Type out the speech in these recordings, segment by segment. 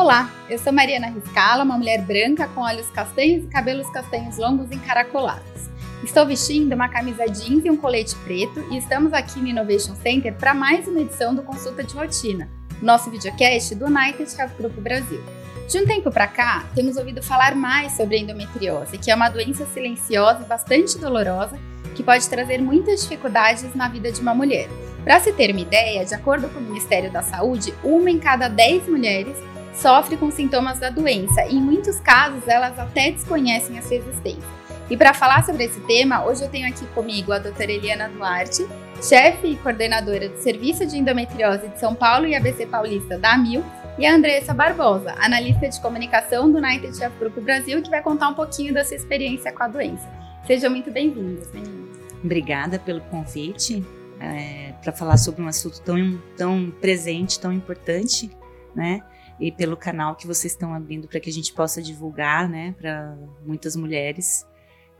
Olá, eu sou Mariana Riscala, uma mulher branca com olhos castanhos e cabelos castanhos longos encaracolados. Estou vestindo uma camisa jeans e um colete preto e estamos aqui no Innovation Center para mais uma edição do Consulta de Rotina, nosso videocast do United Health Group Brasil. De um tempo para cá, temos ouvido falar mais sobre a endometriose, que é uma doença silenciosa e bastante dolorosa que pode trazer muitas dificuldades na vida de uma mulher. Para se ter uma ideia, de acordo com o Ministério da Saúde, uma em cada 10 mulheres sofre com sintomas da doença e, em muitos casos, elas até desconhecem a sua existência. E para falar sobre esse tema, hoje eu tenho aqui comigo a doutora Eliana Duarte, chefe e coordenadora do Serviço de Endometriose de São Paulo e ABC Paulista da AMIL, e a Andressa Barbosa, analista de comunicação do United Chef Grupo Brasil, que vai contar um pouquinho da sua experiência com a doença. Sejam muito bem-vindas, meninas. Obrigada pelo convite é, para falar sobre um assunto tão, tão presente, tão importante, né? E pelo canal que vocês estão abrindo para que a gente possa divulgar, né, para muitas mulheres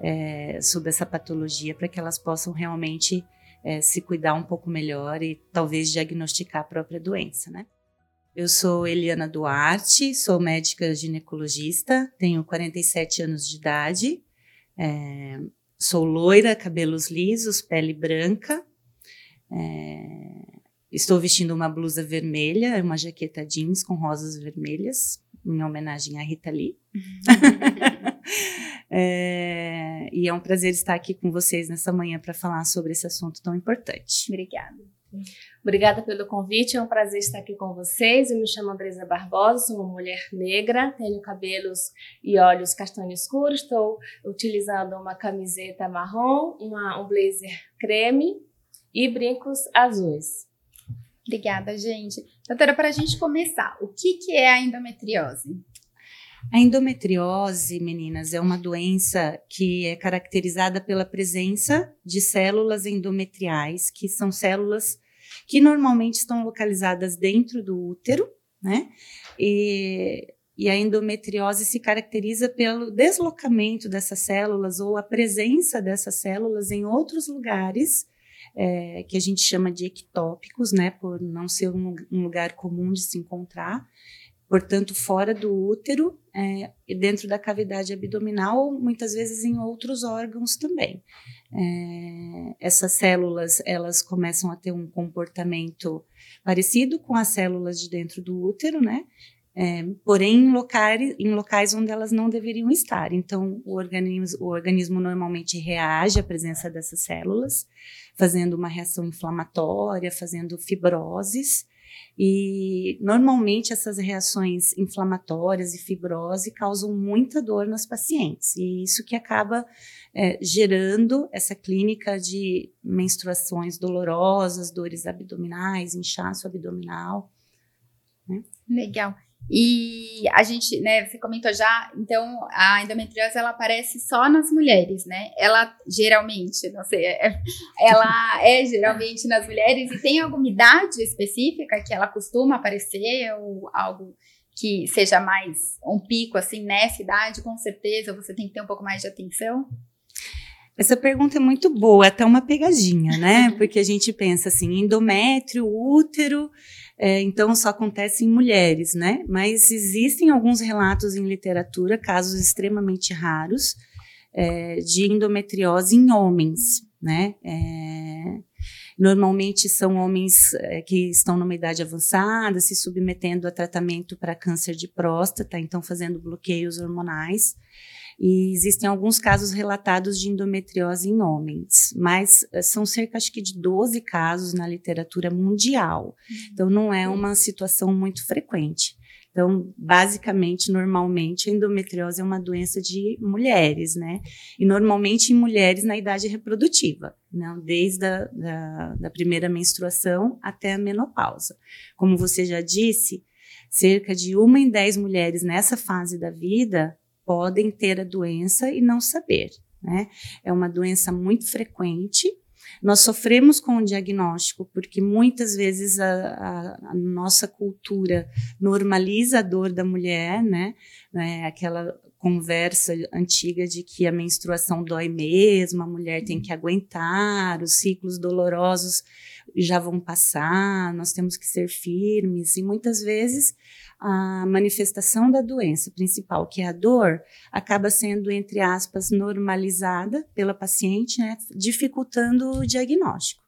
é, sobre essa patologia, para que elas possam realmente é, se cuidar um pouco melhor e talvez diagnosticar a própria doença, né? Eu sou Eliana Duarte, sou médica ginecologista, tenho 47 anos de idade, é, sou loira, cabelos lisos, pele branca, é, Estou vestindo uma blusa vermelha, uma jaqueta jeans com rosas vermelhas, em homenagem à Rita Lee. é, e é um prazer estar aqui com vocês nessa manhã para falar sobre esse assunto tão importante. Obrigada. Obrigada pelo convite, é um prazer estar aqui com vocês. Eu me chamo Andresa Barbosa, sou uma mulher negra, tenho cabelos e olhos castanho escuro, estou utilizando uma camiseta marrom, uma, um blazer creme e brincos azuis. Obrigada, gente. Doutora, para a gente começar, o que, que é a endometriose? A endometriose, meninas, é uma doença que é caracterizada pela presença de células endometriais, que são células que normalmente estão localizadas dentro do útero, né? E, e a endometriose se caracteriza pelo deslocamento dessas células ou a presença dessas células em outros lugares é, que a gente chama de ectópicos, né, por não ser um, um lugar comum de se encontrar, portanto, fora do útero é, e dentro da cavidade abdominal, muitas vezes em outros órgãos também. É, essas células, elas começam a ter um comportamento parecido com as células de dentro do útero, né? É, porém em locais, em locais onde elas não deveriam estar. Então, o organismo, o organismo normalmente reage à presença dessas células, fazendo uma reação inflamatória, fazendo fibroses. E normalmente essas reações inflamatórias e fibrose causam muita dor nas pacientes, e isso que acaba é, gerando essa clínica de menstruações dolorosas, dores abdominais, inchaço abdominal. Né? Legal. E a gente, né, você comentou já, então a endometriose ela aparece só nas mulheres, né? Ela geralmente, não sei, é, ela é geralmente nas mulheres e tem alguma idade específica que ela costuma aparecer ou algo que seja mais um pico assim nessa idade, com certeza você tem que ter um pouco mais de atenção? Essa pergunta é muito boa, é até uma pegadinha, né? Porque a gente pensa assim, endométrio, útero, é, então só acontece em mulheres, né? Mas existem alguns relatos em literatura, casos extremamente raros, é, de endometriose em homens, né? É, normalmente são homens é, que estão numa idade avançada, se submetendo a tratamento para câncer de próstata, então fazendo bloqueios hormonais. E existem alguns casos relatados de endometriose em homens, mas eh, são cerca, acho que, de 12 casos na literatura mundial. Uhum. Então, não é uma situação muito frequente. Então, basicamente, normalmente, a endometriose é uma doença de mulheres, né? E normalmente em mulheres na idade reprodutiva, não? Né? desde a da, da primeira menstruação até a menopausa. Como você já disse, cerca de uma em dez mulheres nessa fase da vida podem ter a doença e não saber. Né? É uma doença muito frequente. Nós sofremos com o diagnóstico porque muitas vezes a, a, a nossa cultura normaliza a dor da mulher, né? É aquela conversa antiga de que a menstruação dói mesmo, a mulher tem que aguentar, os ciclos dolorosos já vão passar, nós temos que ser firmes, e muitas vezes a manifestação da doença principal, que é a dor, acaba sendo, entre aspas, normalizada pela paciente, né, dificultando o diagnóstico.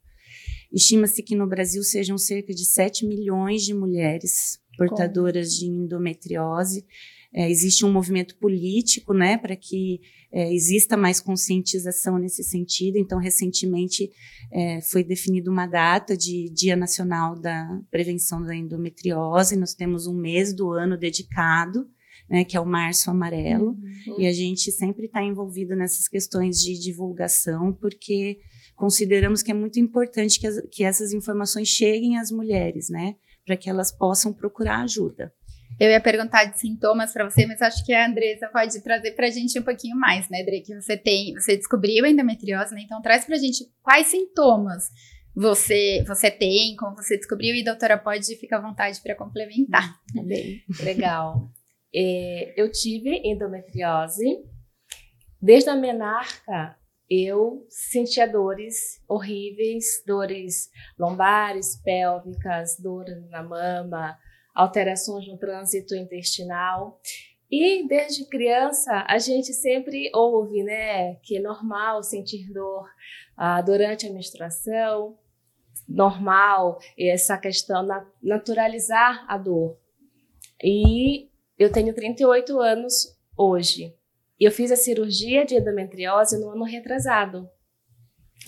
Estima-se que no Brasil sejam cerca de 7 milhões de mulheres portadoras Como? de endometriose. É, existe um movimento político, né, para que é, exista mais conscientização nesse sentido. Então, recentemente é, foi definida uma data de Dia Nacional da Prevenção da Endometriose. Nós temos um mês do ano dedicado, né, que é o Março Amarelo, uhum. e a gente sempre está envolvido nessas questões de divulgação, porque consideramos que é muito importante que, as, que essas informações cheguem às mulheres, né, para que elas possam procurar ajuda. Eu ia perguntar de sintomas para você, mas acho que a Andressa pode trazer para a gente um pouquinho mais, né, Dre? Que você tem, você descobriu a endometriose, né? Então traz para a gente quais sintomas você você tem, como você descobriu, e a doutora pode ficar à vontade para complementar. Tá bem, legal. É, eu tive endometriose. Desde a menarca, eu sentia dores horríveis, dores lombares, pélvicas, dores na mama, alterações no trânsito intestinal. E desde criança a gente sempre ouve, né, que é normal sentir dor ah, durante a menstruação, normal essa questão na, naturalizar a dor. E eu tenho 38 anos hoje. Eu fiz a cirurgia de endometriose no ano retrasado.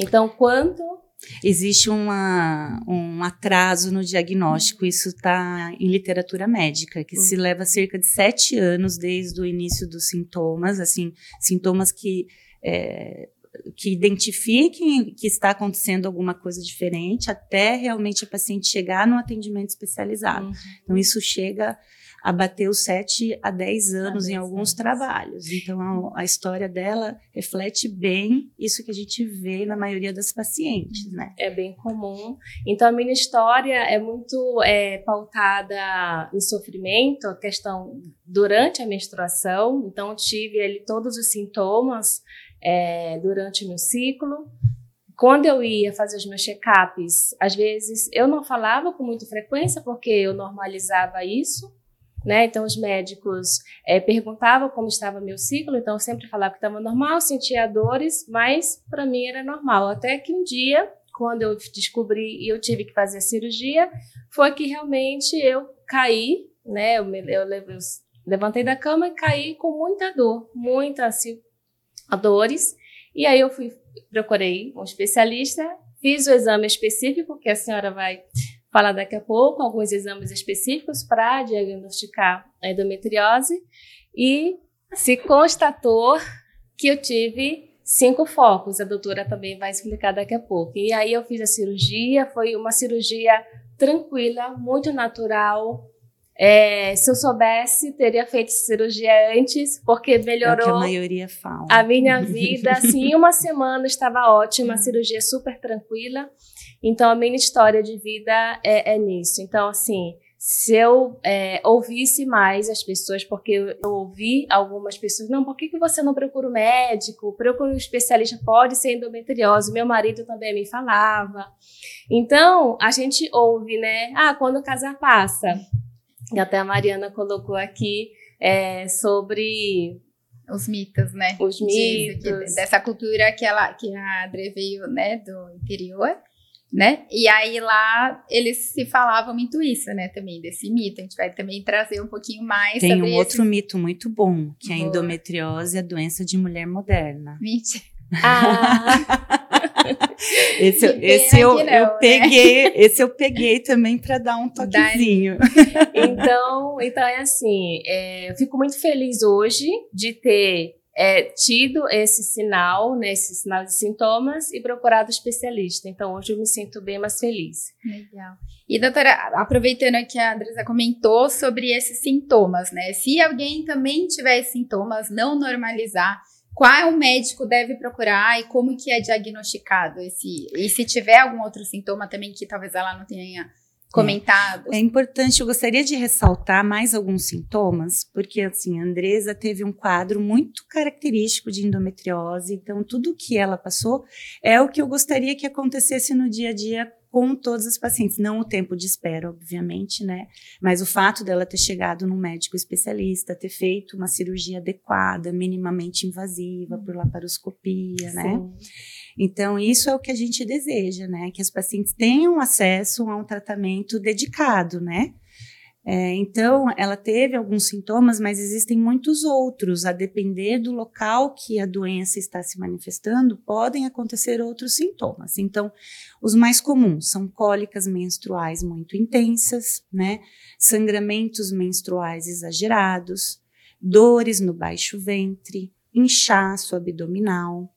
Então, quanto existe uma, um atraso no diagnóstico. Isso está em literatura médica, que se leva cerca de sete anos desde o início dos sintomas, assim, sintomas que é, que identifiquem que está acontecendo alguma coisa diferente até realmente a paciente chegar no atendimento especializado. Uhum. Então, isso chega abateu 7 a 10 anos a em alguns anos. trabalhos. Então, a, a, história dela reflete bem isso que a gente vê na maioria das pacientes, né? É bem comum. Então, a minha história é muito é, pautada em sofrimento, a questão durante a menstruação. Então, tive ali todos os sintomas é, durante o meu ciclo. Quando eu ia fazer os meus check-ups, às vezes eu não falava com muita frequência porque eu normalizava isso, né? Então, os médicos é, perguntavam como estava meu ciclo, então eu sempre falava que estava normal, sentia dores, mas para mim era normal. Até que um dia, quando eu descobri e eu tive que fazer a cirurgia, foi que realmente eu caí, né? Eu, eu, eu levantei da cama e caí com muita dor, muita assim, dores. E aí eu fui, procurei um especialista, fiz o exame específico que a senhora vai falar daqui a pouco, alguns exames específicos para diagnosticar a endometriose e se constatou que eu tive cinco focos. A doutora também vai explicar daqui a pouco. E aí eu fiz a cirurgia, foi uma cirurgia tranquila, muito natural. É, se eu soubesse, teria feito cirurgia antes, porque melhorou é a, maioria fala. a minha vida. Assim, em uma semana estava ótima, a cirurgia super tranquila. Então, a minha história de vida é, é nisso. Então, assim, se eu é, ouvisse mais as pessoas, porque eu, ouvi algumas pessoas, não, por que, que você não procura um médico? Procura um especialista, pode ser endometriose. Meu marido também me falava. Então, a gente ouve, né? Ah, quando o casar passa. E até a Mariana colocou aqui é, sobre os mitos, né? Os mitos. Diz, dessa cultura que, ela, que a Adre veio, né, do interior né? E aí lá eles se falavam muito isso, né? Também desse mito. A gente vai também trazer um pouquinho mais. Tem um esse... outro mito muito bom, que é a endometriose a doença de mulher moderna. Mentira. Ah. esse esse eu, não, eu né? peguei, esse eu peguei também para dar um toquezinho. então, então é assim, é, eu fico muito feliz hoje de ter é, tido esse sinal, né, esse sinal de sintomas e procurado especialista. Então, hoje eu me sinto bem mais feliz. Legal. E, doutora, aproveitando que a Andresa comentou sobre esses sintomas, né? Se alguém também tiver sintomas, não normalizar, qual médico deve procurar e como que é diagnosticado esse? E se tiver algum outro sintoma também que talvez ela não tenha comentados. É importante, eu gostaria de ressaltar mais alguns sintomas, porque assim, a Andresa teve um quadro muito característico de endometriose, então tudo que ela passou é o que eu gostaria que acontecesse no dia a dia com todos os pacientes, não o tempo de espera, obviamente, né? Mas o fato dela ter chegado num médico especialista, ter feito uma cirurgia adequada, minimamente invasiva, por laparoscopia, né? Sim. né? Então, isso é o que a gente deseja, né? Que as pacientes tenham acesso a um tratamento dedicado, né? É, então, ela teve alguns sintomas, mas existem muitos outros. A depender do local que a doença está se manifestando, podem acontecer outros sintomas. Então, os mais comuns são cólicas menstruais muito intensas, né? Sangramentos menstruais exagerados, dores no baixo ventre, inchaço abdominal,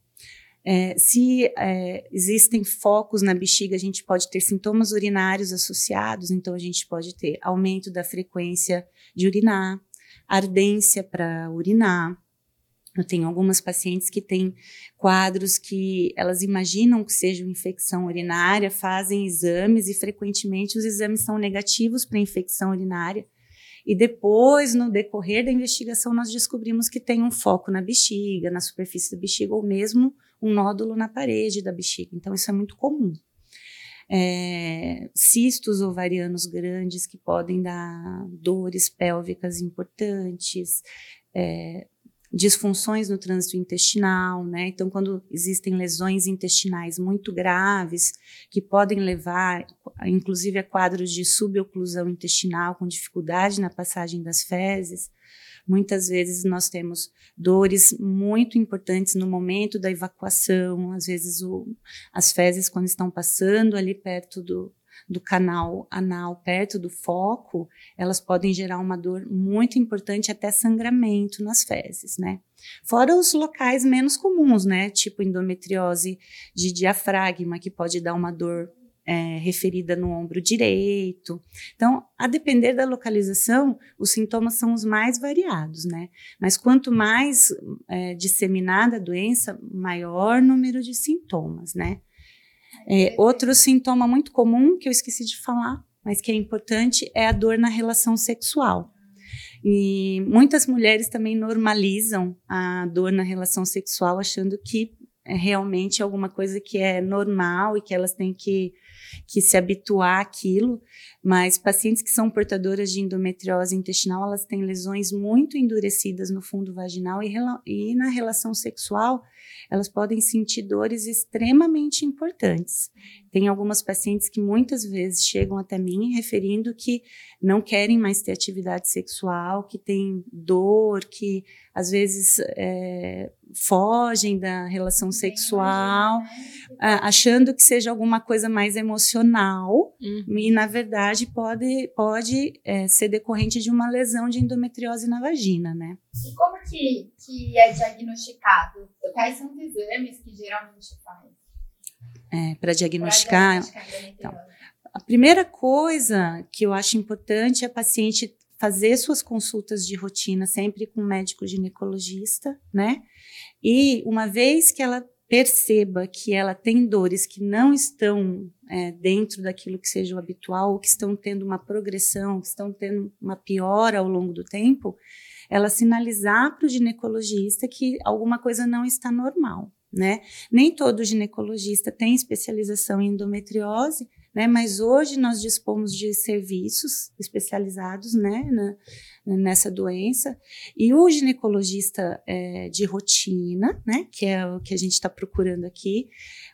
é, se é, existem focos na bexiga, a gente pode ter sintomas urinários associados, então a gente pode ter aumento da frequência de urinar, ardência para urinar. Eu tenho algumas pacientes que têm quadros que elas imaginam que seja infecção urinária, fazem exames e frequentemente os exames são negativos para infecção urinária. E depois, no decorrer da investigação, nós descobrimos que tem um foco na bexiga, na superfície da bexiga, ou mesmo um nódulo na parede da bexiga. Então, isso é muito comum. É, cistos ovarianos grandes que podem dar dores pélvicas importantes, é, disfunções no trânsito intestinal, né? Então, quando existem lesões intestinais muito graves, que podem levar, inclusive, a quadros de suboclusão intestinal com dificuldade na passagem das fezes, Muitas vezes nós temos dores muito importantes no momento da evacuação, às vezes o, as fezes, quando estão passando ali perto do, do canal anal, perto do foco, elas podem gerar uma dor muito importante, até sangramento nas fezes, né? Fora os locais menos comuns, né? Tipo endometriose de diafragma, que pode dar uma dor é, referida no ombro direito. Então, a depender da localização, os sintomas são os mais variados, né? Mas quanto mais é, disseminada a doença, maior número de sintomas, né? É, outro sintoma muito comum que eu esqueci de falar, mas que é importante, é a dor na relação sexual. E muitas mulheres também normalizam a dor na relação sexual, achando que realmente alguma coisa que é normal e que elas têm que que se habituar àquilo, mas pacientes que são portadoras de endometriose intestinal, elas têm lesões muito endurecidas no fundo vaginal e, e na relação sexual, elas podem sentir dores extremamente importantes. Tem algumas pacientes que muitas vezes chegam até mim referindo que não querem mais ter atividade sexual, que tem dor, que às vezes é, fogem da relação sexual, né? achando que seja alguma coisa mais emocional uhum. e na verdade pode pode é, ser decorrente de uma lesão de endometriose na vagina, né? E como que, que é diagnosticado? Quais são os exames que geralmente faz? É, para diagnosticar, diagnosticar então, a primeira coisa que eu acho importante é a paciente fazer suas consultas de rotina sempre com o médico ginecologista, né? E uma vez que ela perceba que ela tem dores que não estão é, dentro daquilo que seja o habitual, que estão tendo uma progressão, que estão tendo uma piora ao longo do tempo, ela sinalizar para o ginecologista que alguma coisa não está normal, né? Nem todo ginecologista tem especialização em endometriose, né? Mas hoje nós dispomos de serviços especializados, né, na, nessa doença. E o ginecologista é, de rotina, né, que é o que a gente está procurando aqui,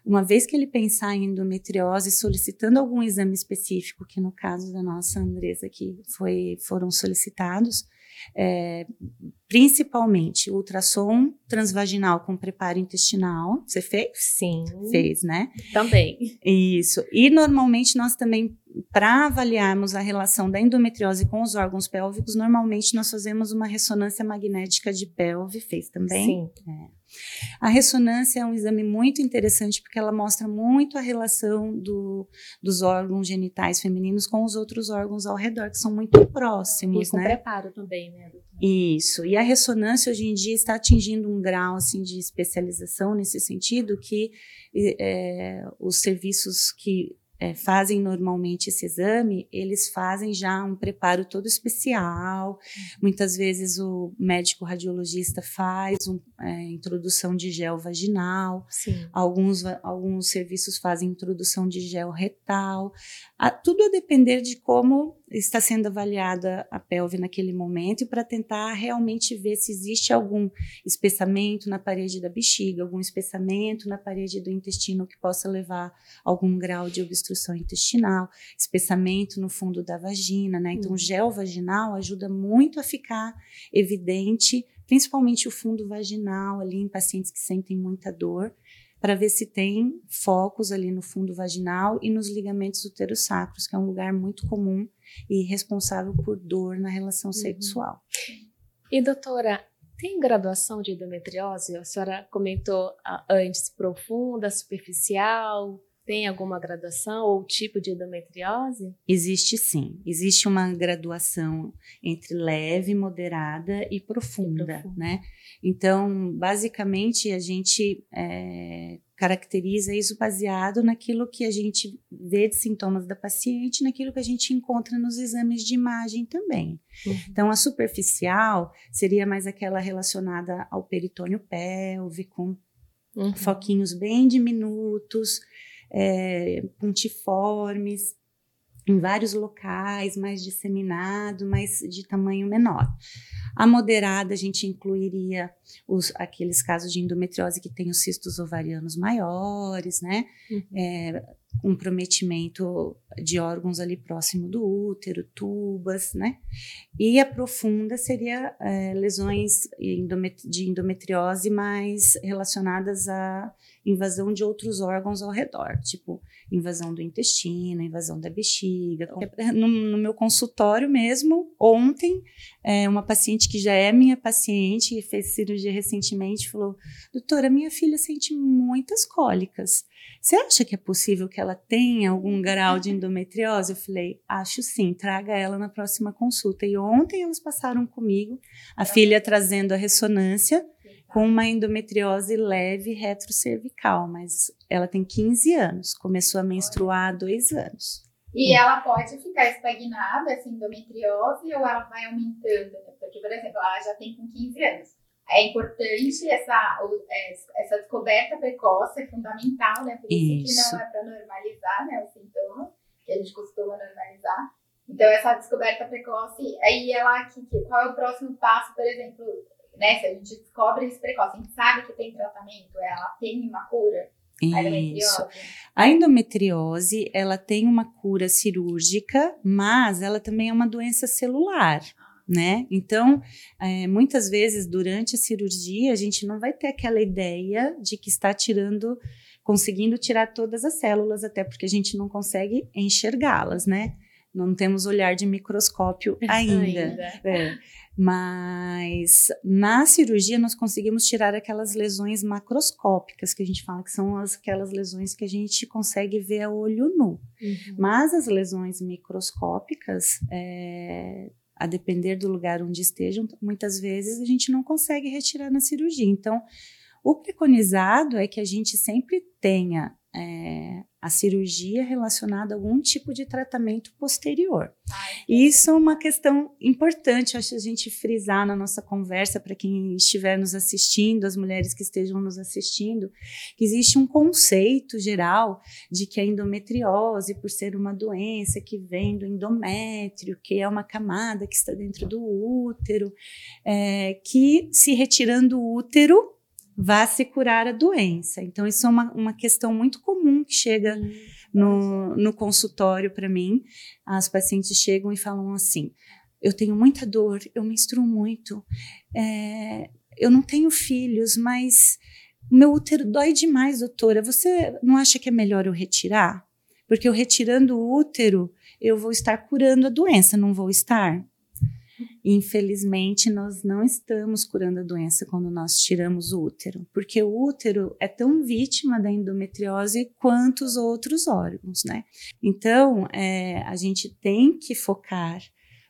uma vez que ele pensar em endometriose, solicitando algum exame específico, que no caso da nossa Andresa aqui foi, foram solicitados, é, principalmente ultrassom transvaginal com preparo intestinal. Você fez? Sim. Fez, né? Também. Isso. E normalmente nós também, para avaliarmos a relação da endometriose com os órgãos pélvicos, normalmente nós fazemos uma ressonância magnética de pelve. Fez também? Sim. É. A ressonância é um exame muito interessante porque ela mostra muito a relação do, dos órgãos genitais femininos com os outros órgãos ao redor, que são muito próximos, e com né? preparo também, né? Isso. E a ressonância hoje em dia está atingindo um grau assim de especialização nesse sentido que é, os serviços que é, fazem normalmente esse exame, eles fazem já um preparo todo especial. Muitas vezes o médico radiologista faz é, introdução de gel vaginal. Sim. Alguns, alguns serviços fazem introdução de gel retal. A, tudo a depender de como está sendo avaliada a pelve naquele momento e para tentar realmente ver se existe algum espessamento na parede da bexiga, algum espessamento na parede do intestino que possa levar a algum grau de obstrução intestinal, espessamento no fundo da vagina, né? Então, o uhum. gel vaginal ajuda muito a ficar evidente, principalmente o fundo vaginal ali em pacientes que sentem muita dor para ver se tem focos ali no fundo vaginal e nos ligamentos uterossacros, que é um lugar muito comum e responsável por dor na relação uhum. sexual. E doutora, tem graduação de endometriose? A senhora comentou antes profunda, superficial, tem alguma graduação ou tipo de endometriose? Existe sim. Existe uma graduação entre leve, moderada e profunda, e profunda. né? Então, basicamente, a gente é, caracteriza isso baseado naquilo que a gente vê de sintomas da paciente, naquilo que a gente encontra nos exames de imagem também. Uhum. Então, a superficial seria mais aquela relacionada ao peritônio pélvico, uhum. foquinhos bem diminutos, é, pontiformes, em vários locais, mais disseminado, mas de tamanho menor. A moderada, a gente incluiria os, aqueles casos de endometriose que tem os cistos ovarianos maiores, né? Uhum. É, comprometimento de órgãos ali próximo do útero, tubas, né? E a profunda seria é, lesões de endometriose mais relacionadas à invasão de outros órgãos ao redor, tipo invasão do intestino, invasão da bexiga. No, no meu consultório mesmo, ontem, é, uma paciente que já é minha paciente e fez cirurgia recentemente falou: doutora, minha filha sente muitas cólicas. Você acha que é possível que ela tenha algum grau de endometriose? Eu falei, acho sim, traga ela na próxima consulta. E ontem elas passaram comigo, a filha trazendo a ressonância com uma endometriose leve retrocervical, mas ela tem 15 anos, começou a menstruar há dois anos. E ela pode ficar estagnada, essa endometriose, ou ela vai aumentando? Porque, por exemplo, ela já tem com 15 anos é importante essa, é, essa descoberta precoce, é fundamental, né? Por isso, isso. que não é para normalizar né, os sintomas, que a gente costuma normalizar. Então, essa descoberta precoce, aí ela, que, qual é o próximo passo, por exemplo, né? Se a gente descobre isso precoce, a gente sabe que tem tratamento, ela tem uma cura. Isso. A endometriose, ela tem uma cura cirúrgica, mas ela também é uma doença celular né? Então, é, muitas vezes durante a cirurgia a gente não vai ter aquela ideia de que está tirando, conseguindo tirar todas as células, até porque a gente não consegue enxergá-las, né? Não temos olhar de microscópio ainda. ainda. É. Mas na cirurgia nós conseguimos tirar aquelas lesões macroscópicas que a gente fala que são as, aquelas lesões que a gente consegue ver a olho nu. Uhum. Mas as lesões microscópicas é, a depender do lugar onde estejam, muitas vezes a gente não consegue retirar na cirurgia. Então, o preconizado é que a gente sempre tenha é, a cirurgia relacionada a algum tipo de tratamento posterior. Isso é uma questão importante, acho a gente frisar na nossa conversa para quem estiver nos assistindo, as mulheres que estejam nos assistindo, que existe um conceito geral de que a endometriose, por ser uma doença que vem do endométrio, que é uma camada que está dentro do útero, é, que se retirando o útero vá se curar a doença. Então, isso é uma, uma questão muito comum que chega hum, no, no consultório para mim. As pacientes chegam e falam assim: eu tenho muita dor, eu menstruo muito, é, eu não tenho filhos, mas meu útero dói demais, doutora. Você não acha que é melhor eu retirar? Porque eu retirando o útero, eu vou estar curando a doença, não vou estar? Infelizmente, nós não estamos curando a doença quando nós tiramos o útero, porque o útero é tão vítima da endometriose quanto os outros órgãos, né? Então, é, a gente tem que focar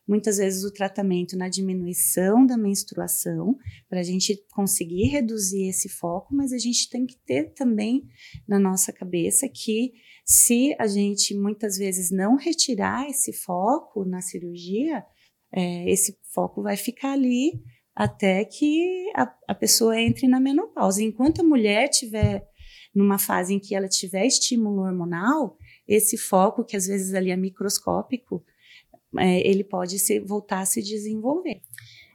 muitas vezes o tratamento na diminuição da menstruação, para a gente conseguir reduzir esse foco, mas a gente tem que ter também na nossa cabeça que se a gente muitas vezes não retirar esse foco na cirurgia, é, esse foco vai ficar ali até que a, a pessoa entre na menopausa. Enquanto a mulher tiver numa fase em que ela tiver estímulo hormonal, esse foco, que às vezes ali é microscópico, é, ele pode se, voltar a se desenvolver.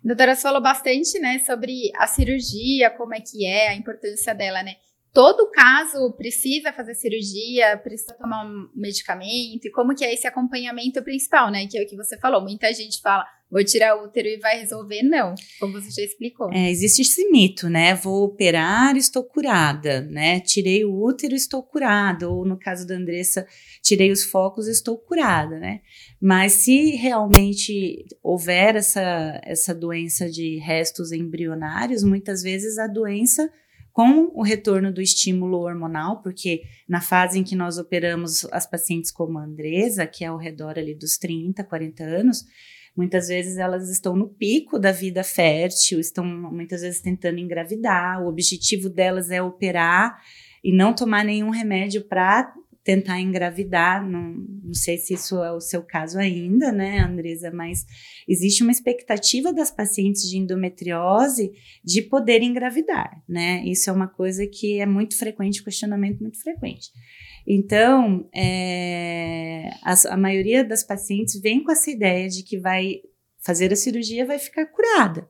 A doutora falou bastante, né, sobre a cirurgia, como é que é, a importância dela, né? Todo caso precisa fazer cirurgia, precisa tomar um medicamento, e como que é esse acompanhamento principal, né? Que é o que você falou. Muita gente fala, vou tirar útero e vai resolver. Não, como você já explicou. É, existe esse mito, né? Vou operar, estou curada, né? Tirei o útero, estou curada. Ou no caso da Andressa, tirei os focos, estou curada, né? Mas se realmente houver essa, essa doença de restos embrionários, muitas vezes a doença com o retorno do estímulo hormonal, porque na fase em que nós operamos as pacientes como a Andresa, que é ao redor ali dos 30, 40 anos, Muitas vezes elas estão no pico da vida fértil, estão muitas vezes tentando engravidar. O objetivo delas é operar e não tomar nenhum remédio para tentar engravidar. Não, não sei se isso é o seu caso ainda, né, Andresa? Mas existe uma expectativa das pacientes de endometriose de poder engravidar, né? Isso é uma coisa que é muito frequente, questionamento muito frequente. Então, é, a, a maioria das pacientes vem com essa ideia de que vai fazer a cirurgia vai ficar curada.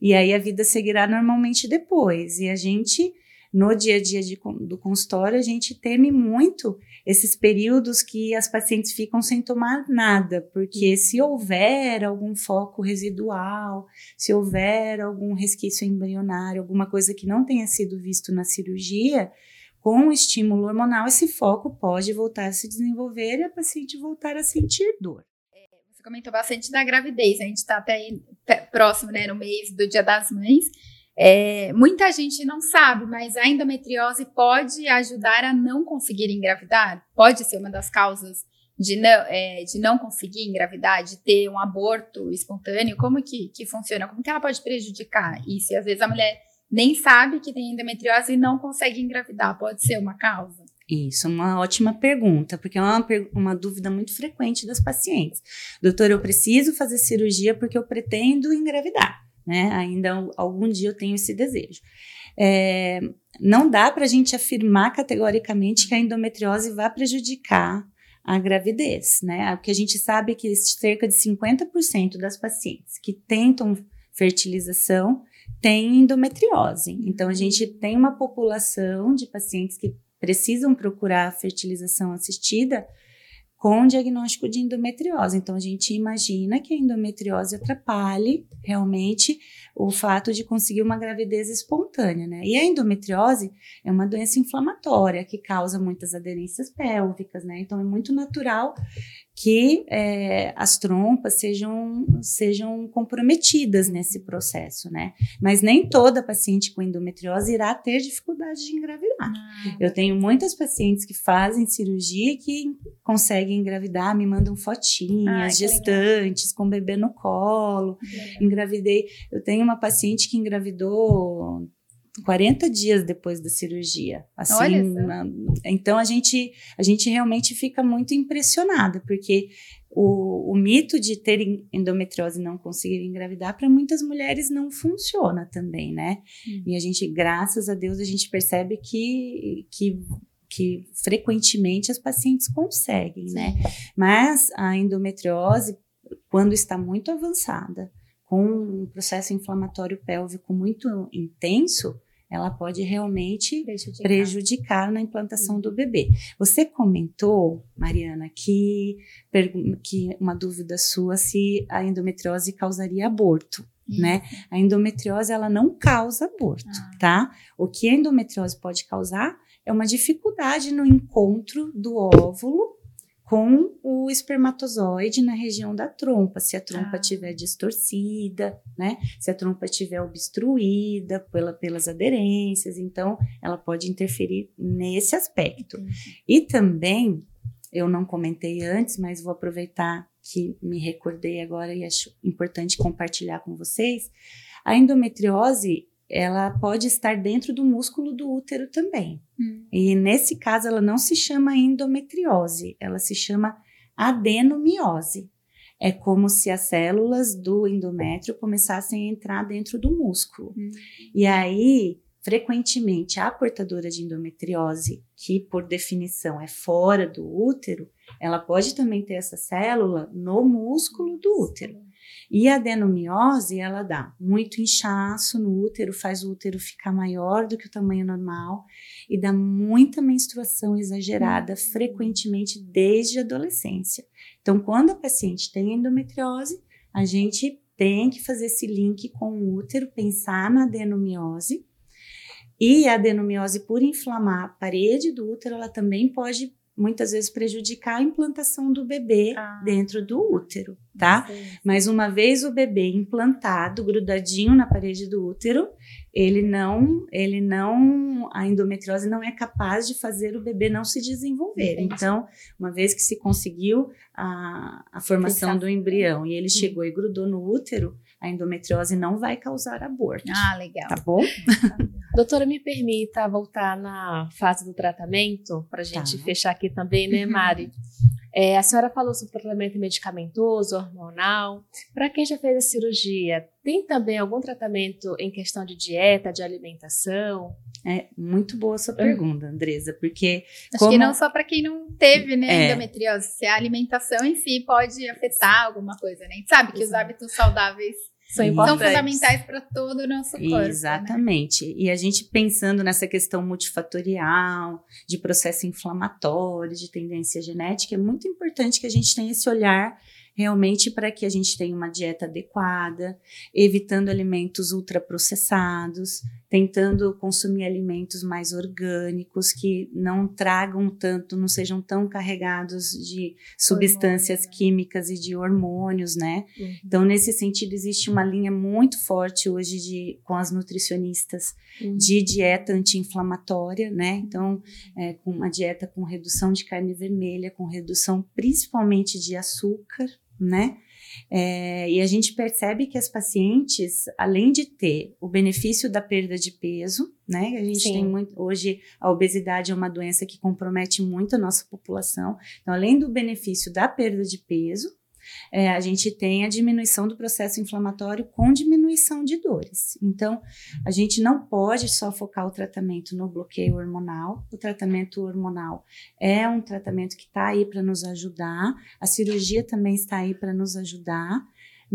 E aí a vida seguirá normalmente depois. E a gente, no dia a dia de, do consultório, a gente teme muito esses períodos que as pacientes ficam sem tomar nada, porque se houver algum foco residual, se houver algum resquício embrionário, alguma coisa que não tenha sido visto na cirurgia, com o estímulo hormonal, esse foco pode voltar a se desenvolver e a paciente voltar a sentir dor. É, você comentou bastante da gravidez, a gente está até aí próximo, né, no mês do Dia das Mães. É, muita gente não sabe, mas a endometriose pode ajudar a não conseguir engravidar? Pode ser uma das causas de não, é, de não conseguir engravidar, de ter um aborto espontâneo? Como que, que funciona? Como que ela pode prejudicar isso? E às vezes a mulher nem sabe que tem endometriose e não consegue engravidar. Pode ser uma causa? Isso, uma ótima pergunta, porque é uma, uma dúvida muito frequente das pacientes. Doutor, eu preciso fazer cirurgia porque eu pretendo engravidar, né? Ainda algum dia eu tenho esse desejo. É, não dá para a gente afirmar categoricamente que a endometriose vai prejudicar a gravidez, né? O que a gente sabe é que cerca de 50% das pacientes que tentam fertilização tem endometriose. Então, a gente tem uma população de pacientes que precisam procurar fertilização assistida com diagnóstico de endometriose. Então, a gente imagina que a endometriose atrapalhe realmente o fato de conseguir uma gravidez espontânea, né? E a endometriose é uma doença inflamatória que causa muitas aderências pélvicas, né? Então, é muito natural que é, as trompas sejam, sejam comprometidas nesse processo, né? Mas nem toda paciente com endometriose irá ter dificuldade de engravidar. Ah, Eu tenho muitas pacientes que fazem cirurgia que conseguem engravidar, me mandam fotinhas, gestantes, legal. com bebê no colo. Engravidei. Eu tenho uma paciente que engravidou 40 dias depois da cirurgia. Assim, na, então a gente, a gente realmente fica muito impressionada, porque o, o mito de ter endometriose e não conseguir engravidar para muitas mulheres não funciona também, né? Hum. E a gente, graças a Deus, a gente percebe que, que que frequentemente as pacientes conseguem, né? Né? Mas a endometriose, quando está muito avançada, com um processo inflamatório pélvico muito intenso, ela pode realmente prejudicar, prejudicar na implantação do bebê. Você comentou, Mariana, que, que uma dúvida sua se a endometriose causaria aborto. Né? A endometriose ela não causa aborto, ah. tá? O que a endometriose pode causar é uma dificuldade no encontro do óvulo com o espermatozoide na região da trompa, se a trompa estiver ah. distorcida, né? Se a trompa estiver obstruída pela, pelas aderências, então ela pode interferir nesse aspecto. Entendi. E também, eu não comentei antes, mas vou aproveitar que me recordei agora e acho importante compartilhar com vocês, a endometriose ela pode estar dentro do músculo do útero também. Hum. E nesse caso ela não se chama endometriose, ela se chama adenomiose. É como se as células do endométrio começassem a entrar dentro do músculo. Hum. E aí, frequentemente, a portadora de endometriose, que por definição é fora do útero, ela pode também ter essa célula no músculo do útero. E a adenomiose, ela dá muito inchaço no útero, faz o útero ficar maior do que o tamanho normal e dá muita menstruação exagerada, uhum. frequentemente desde a adolescência. Então, quando a paciente tem endometriose, a gente tem que fazer esse link com o útero, pensar na adenomiose. E a adenomiose, por inflamar a parede do útero, ela também pode muitas vezes prejudicar a implantação do bebê ah. dentro do útero, tá? Sim. Mas uma vez o bebê implantado, grudadinho na parede do útero, ele não, ele não, a endometriose não é capaz de fazer o bebê não se desenvolver. Entendi. Então, uma vez que se conseguiu a, a formação do embrião e ele chegou e grudou no útero, a endometriose não vai causar aborto. Ah, legal. Tá bom? Doutora, me permita voltar na fase do tratamento, para a gente tá. fechar aqui também, né, Mari? É, a senhora falou sobre tratamento medicamentoso, hormonal. Para quem já fez a cirurgia, tem também algum tratamento em questão de dieta, de alimentação? É muito boa a sua pergunta, Andresa, porque. Acho como... que não só para quem não teve, né, é. endometriose, se a alimentação em si pode afetar alguma coisa, né? A gente sabe que Exato. os hábitos saudáveis são, são fundamentais para todo o nosso corpo. Né? Exatamente. Né? E a gente pensando nessa questão multifatorial, de processo inflamatório, de tendência genética, é muito importante que a gente tenha esse olhar realmente para que a gente tenha uma dieta adequada, evitando alimentos ultraprocessados, tentando consumir alimentos mais orgânicos que não tragam tanto, não sejam tão carregados de substâncias Hormônio, né? químicas e de hormônios, né? Uhum. Então, nesse sentido, existe uma linha muito forte hoje de, com as nutricionistas uhum. de dieta anti-inflamatória, né? Então, é, com uma dieta com redução de carne vermelha, com redução principalmente de açúcar, né? É, e a gente percebe que as pacientes, além de ter o benefício da perda de peso, né? A gente Sim. tem muito. Hoje, a obesidade é uma doença que compromete muito a nossa população. Então, além do benefício da perda de peso, é, a gente tem a diminuição do processo inflamatório com diminuição de dores. Então, a gente não pode só focar o tratamento no bloqueio hormonal. O tratamento hormonal é um tratamento que está aí para nos ajudar, a cirurgia também está aí para nos ajudar.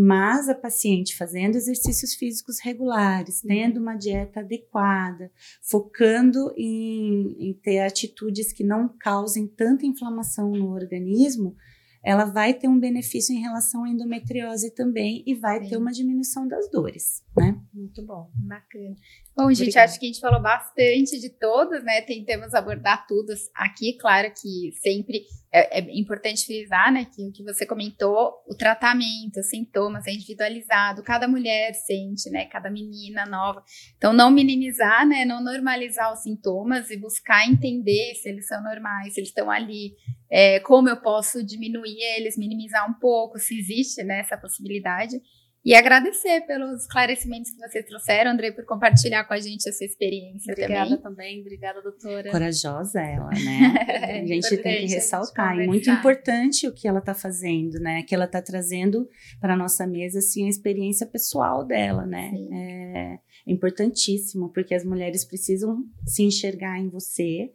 Mas a paciente fazendo exercícios físicos regulares, tendo uma dieta adequada, focando em, em ter atitudes que não causem tanta inflamação no organismo, ela vai ter um benefício em relação à endometriose também e vai Sim. ter uma diminuição das dores, né? Muito bom, bacana. Bom, gente, Obrigada. acho que a gente falou bastante de todas, né? Tentamos abordar todas aqui, claro que sempre é, é, importante frisar, né, que o que você comentou, o tratamento, os sintomas é individualizado, cada mulher sente, né, cada menina nova. Então, não minimizar, né, não normalizar os sintomas e buscar entender se eles são normais, se eles estão ali, é, como eu posso diminuir eles, minimizar um pouco, se existe, né, essa possibilidade. E agradecer pelos esclarecimentos que vocês trouxeram, André, por compartilhar com a gente a sua experiência Obrigada também. também. Obrigada, doutora. Corajosa ela, né? a gente tem que ressaltar. E muito importante o que ela está fazendo, né? Que ela está trazendo para a nossa mesa, assim, a experiência pessoal dela, né? É importantíssimo, porque as mulheres precisam se enxergar em você,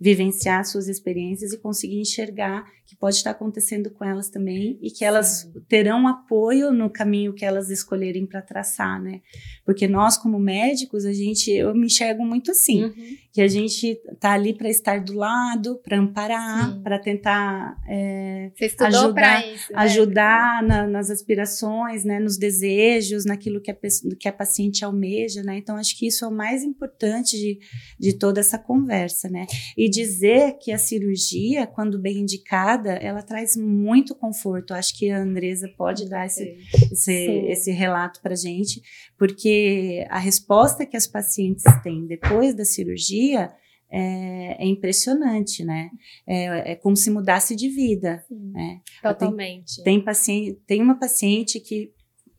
vivenciar suas experiências e conseguir enxergar que pode estar acontecendo com elas também e que elas Sim. terão apoio no caminho que elas escolherem para traçar, né? Porque nós como médicos, a gente eu me enxergo muito assim, uhum. que a gente tá ali para estar do lado, para amparar, para tentar é, ajudar, isso, né? ajudar na, nas aspirações, né, nos desejos, naquilo que a, que a paciente almeja, né? Então acho que isso é o mais importante de, de toda essa conversa, né? E dizer que a cirurgia, quando bem indicada, ela traz muito conforto. Acho que a Andresa pode dar esse, esse, esse relato para gente, porque a resposta que as pacientes têm depois da cirurgia é, é impressionante, né? É, é, como se mudasse de vida. Né? Totalmente. Tem, paciente, tem uma paciente que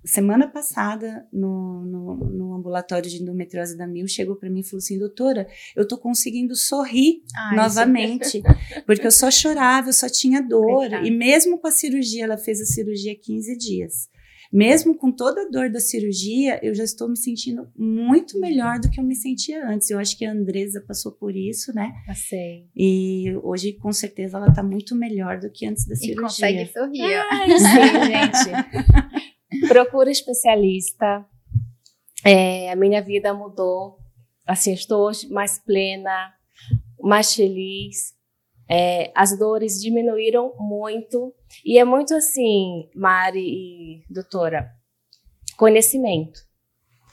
semana passada, no, no, no, ambulatório de endometriose da Mil, chegou para mim e falou assim: doutora, eu tô conseguindo sorrir Ai, novamente, porque eu só chorava, eu só tinha dor. E mesmo com a cirurgia, ela fez a cirurgia 15 dias. Mesmo com toda a dor da cirurgia, eu já estou me sentindo muito melhor do que eu me sentia antes. Eu acho que a Andresa passou por isso, né? Passei. E hoje, com certeza, ela está muito melhor do que antes da cirurgia. E consegue sorrir. Ai, sim, gente. Procura especialista. É, a minha vida mudou. Assim, estou mais plena, mais feliz. É, as dores diminuíram muito. E é muito assim, Mari e doutora, conhecimento.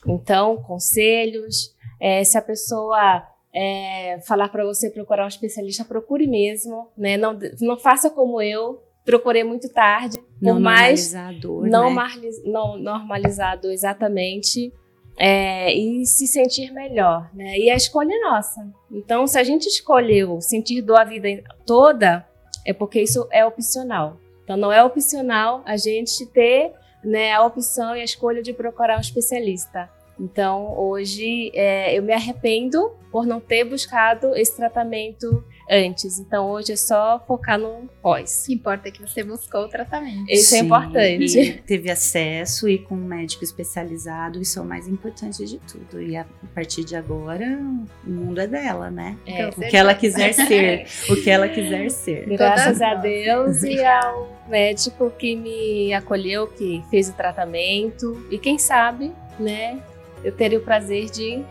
Então, conselhos. É, se a pessoa é, falar para você procurar um especialista, procure mesmo. Né? Não, não faça como eu, procurei muito tarde. Não mais normalizador, não, né? não normalizado exatamente. É, e se sentir melhor, né? E a escolha é nossa. Então, se a gente escolheu sentir dor a vida toda, é porque isso é opcional. Então, não é opcional a gente ter né, a opção e a escolha de procurar um especialista. Então, hoje, é, eu me arrependo por não ter buscado esse tratamento antes. Então hoje é só focar no pós. O que importa é que você buscou o tratamento. Isso é Sim, é importante. E teve acesso e com um médico especializado, isso é o mais importante de tudo. E a partir de agora, o mundo é dela, né? É, o que ela quiser ser. o que ela quiser ser. Graças a Deus e ao médico que me acolheu, que fez o tratamento. E quem sabe, né? Eu teria o prazer de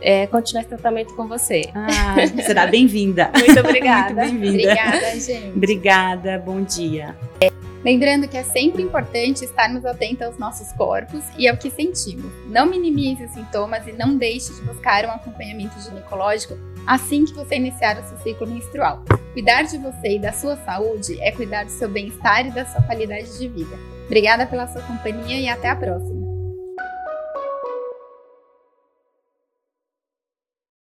é, continuar esse tratamento com você. Ah, será bem-vinda. Muito obrigada. Muito bem-vinda. Obrigada, gente. Obrigada, bom dia. Lembrando que é sempre importante estarmos atentos aos nossos corpos e ao que sentimos. Não minimize os sintomas e não deixe de buscar um acompanhamento ginecológico assim que você iniciar o seu ciclo menstrual. Cuidar de você e da sua saúde é cuidar do seu bem-estar e da sua qualidade de vida. Obrigada pela sua companhia e até a próxima.